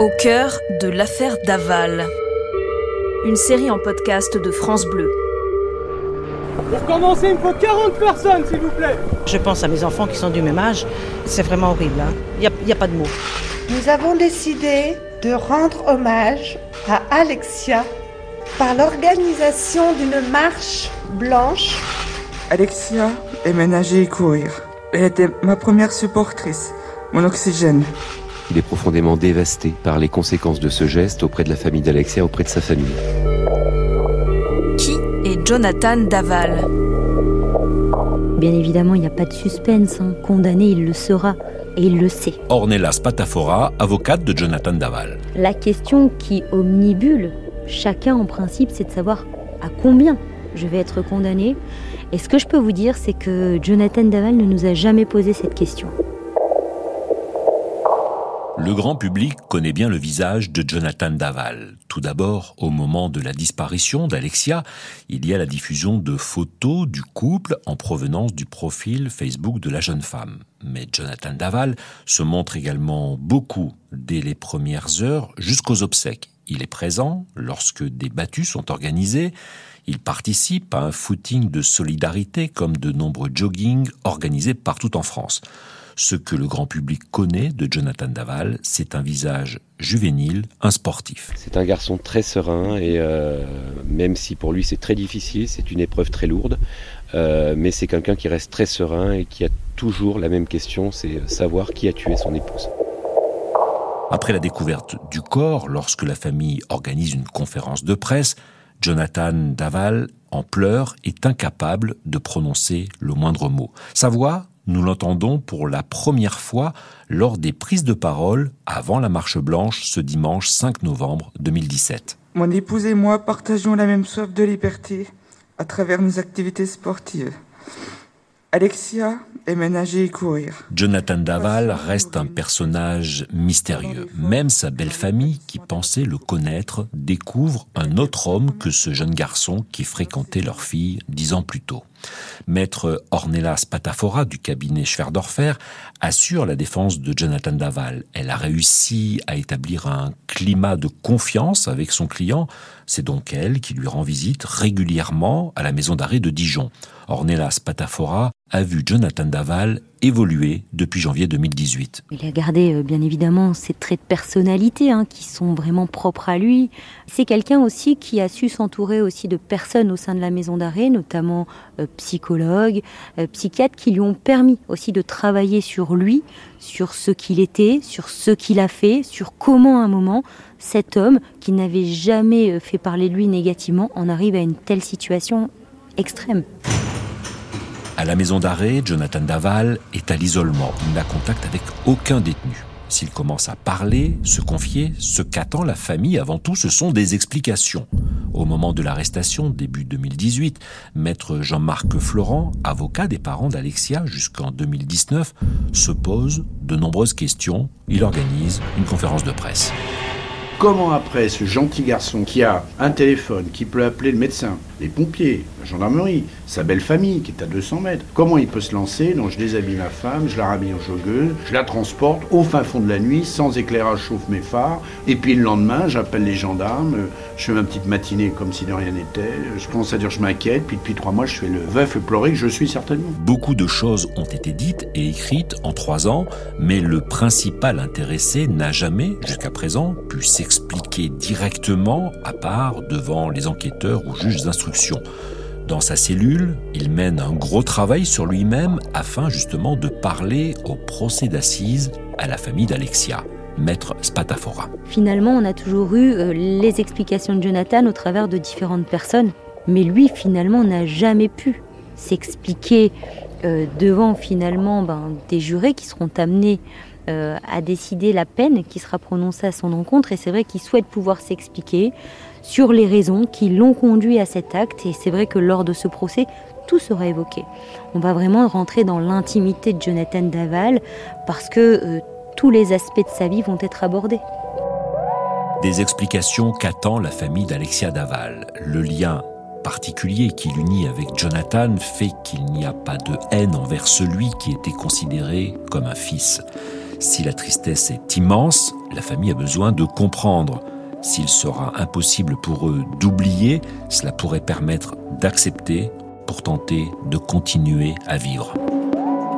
Au cœur de l'affaire Daval. Une série en podcast de France Bleu. Pour commencer, il me faut 40 personnes, s'il vous plaît. Je pense à mes enfants qui sont du même âge. C'est vraiment horrible. hein. Il n'y a, pas de mots. Nous avons décidé de rendre hommage à Alexia par l'organisation d'une marche blanche. Alexia aimait nager et courir. Elle était ma première supportrice, mon oxygène. Il est profondément dévasté par les conséquences de ce geste auprès de la famille d'Alexia, auprès de sa famille. Qui est Jonathan Daval? Bien évidemment, il n'y a pas de suspense. hein. Condamné, il le sera. Et il le sait. Ornella Spatafora, avocate de Jonathan Daval. La question qui omnibule chacun en principe, c'est de savoir à combien je vais être condamné. Et ce que je peux vous dire, c'est que Jonathan Daval ne nous a jamais posé cette question. Le grand public connaît bien le visage de Jonathan Daval. Tout d'abord, au moment de la disparition d'Alexia, il y a la diffusion de photos du couple en provenance du profil Facebook de la jeune femme. Mais Jonathan Daval se montre également beaucoup dès les premières heures jusqu'aux obsèques. Il est présent lorsque des battues sont organisées. Il participe à un footing de solidarité comme de nombreux joggings organisés partout en France. Ce que le grand public connaît de Jonathan Daval, c'est un visage juvénile, un sportif. C'est un garçon très serein et euh, même si pour lui c'est très difficile, c'est une épreuve très lourde, euh, mais c'est quelqu'un qui reste très serein et qui a toujours la même question, c'est savoir qui a tué son épouse. Après la découverte du corps, lorsque la famille organise une conférence de presse, Jonathan Daval, en pleurs, est incapable de prononcer le moindre mot. Sa voix, nous l'entendons pour la première fois lors des prises de parole avant la marche blanche ce dimanche 5 novembre 2017. Mon épouse et moi partageons la même soif de liberté à travers nos activités sportives. Alexia Jonathan Daval reste un personnage mystérieux. Même sa belle famille, qui pensait le connaître, découvre un autre homme que ce jeune garçon qui fréquentait leur fille dix ans plus tôt. Maître Ornella Spatafora du cabinet Schwerdorfer assure la défense de Jonathan Daval. Elle a réussi à établir un climat de confiance avec son client. C'est donc elle qui lui rend visite régulièrement à la maison d'arrêt de Dijon. Ornella Spatafora a vu Jonathan Daval évoluer depuis janvier 2018. Il a gardé euh, bien évidemment ses traits de personnalité hein, qui sont vraiment propres à lui. C'est quelqu'un aussi qui a su s'entourer aussi de personnes au sein de la maison d'arrêt, notamment euh, psychologues, euh, psychiatres, qui lui ont permis aussi de travailler sur lui, sur ce qu'il était, sur ce qu'il a fait, sur comment à un moment cet homme qui n'avait jamais fait parler de lui négativement en arrive à une telle situation extrême. À la maison d'arrêt, Jonathan Daval est à l'isolement. Il n'a contact avec aucun détenu. S'il commence à parler, se confier, ce qu'attend la famille avant tout, ce sont des explications. Au moment de l'arrestation, début 2018, maître Jean-Marc Florent, avocat des parents d'Alexia jusqu'en 2019, se pose de nombreuses questions. Il organise une conférence de presse. Comment après ce gentil garçon qui a un téléphone, qui peut appeler le médecin, les pompiers, gendarmerie, sa belle famille qui est à 200 mètres, comment il peut se lancer Non, je déshabille ma femme, je la rhabille en joggeuse, je la transporte au fin fond de la nuit, sans éclairage, chauffe mes phares, et puis le lendemain, j'appelle les gendarmes, euh, je fais ma petite matinée comme si de rien n'était, je commence à dire je m'inquiète, puis depuis trois mois, je fais le veuf pleurer que je suis certainement. Beaucoup de choses ont été dites et écrites en trois ans, mais le principal intéressé n'a jamais, jusqu'à présent, pu s'expliquer directement, à part devant les enquêteurs ou juges d'instruction. Dans sa cellule, il mène un gros travail sur lui-même afin justement de parler au procès d'assises à la famille d'Alexia, maître Spatafora. Finalement, on a toujours eu euh, les explications de Jonathan au travers de différentes personnes, mais lui, finalement, n'a jamais pu s'expliquer euh, devant finalement ben, des jurés qui seront amenés euh, à décider la peine qui sera prononcée à son encontre. Et c'est vrai qu'il souhaite pouvoir s'expliquer sur les raisons qui l'ont conduit à cet acte. Et c'est vrai que lors de ce procès, tout sera évoqué. On va vraiment rentrer dans l'intimité de Jonathan Daval parce que euh, tous les aspects de sa vie vont être abordés. Des explications qu'attend la famille d'Alexia Daval. Le lien particulier qui l'unit avec Jonathan fait qu'il n'y a pas de haine envers celui qui était considéré comme un fils. Si la tristesse est immense, La famille a besoin de comprendre. S'il sera impossible pour eux d'oublier, cela pourrait permettre d'accepter pour tenter de continuer à vivre.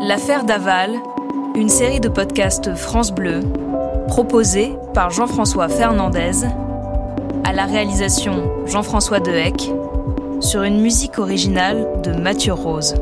L'affaire Daval, une série de podcasts France Bleu, proposée par Jean-François Fernandez, à la réalisation Jean-François Dehec, sur une musique originale de Mathieu Rose.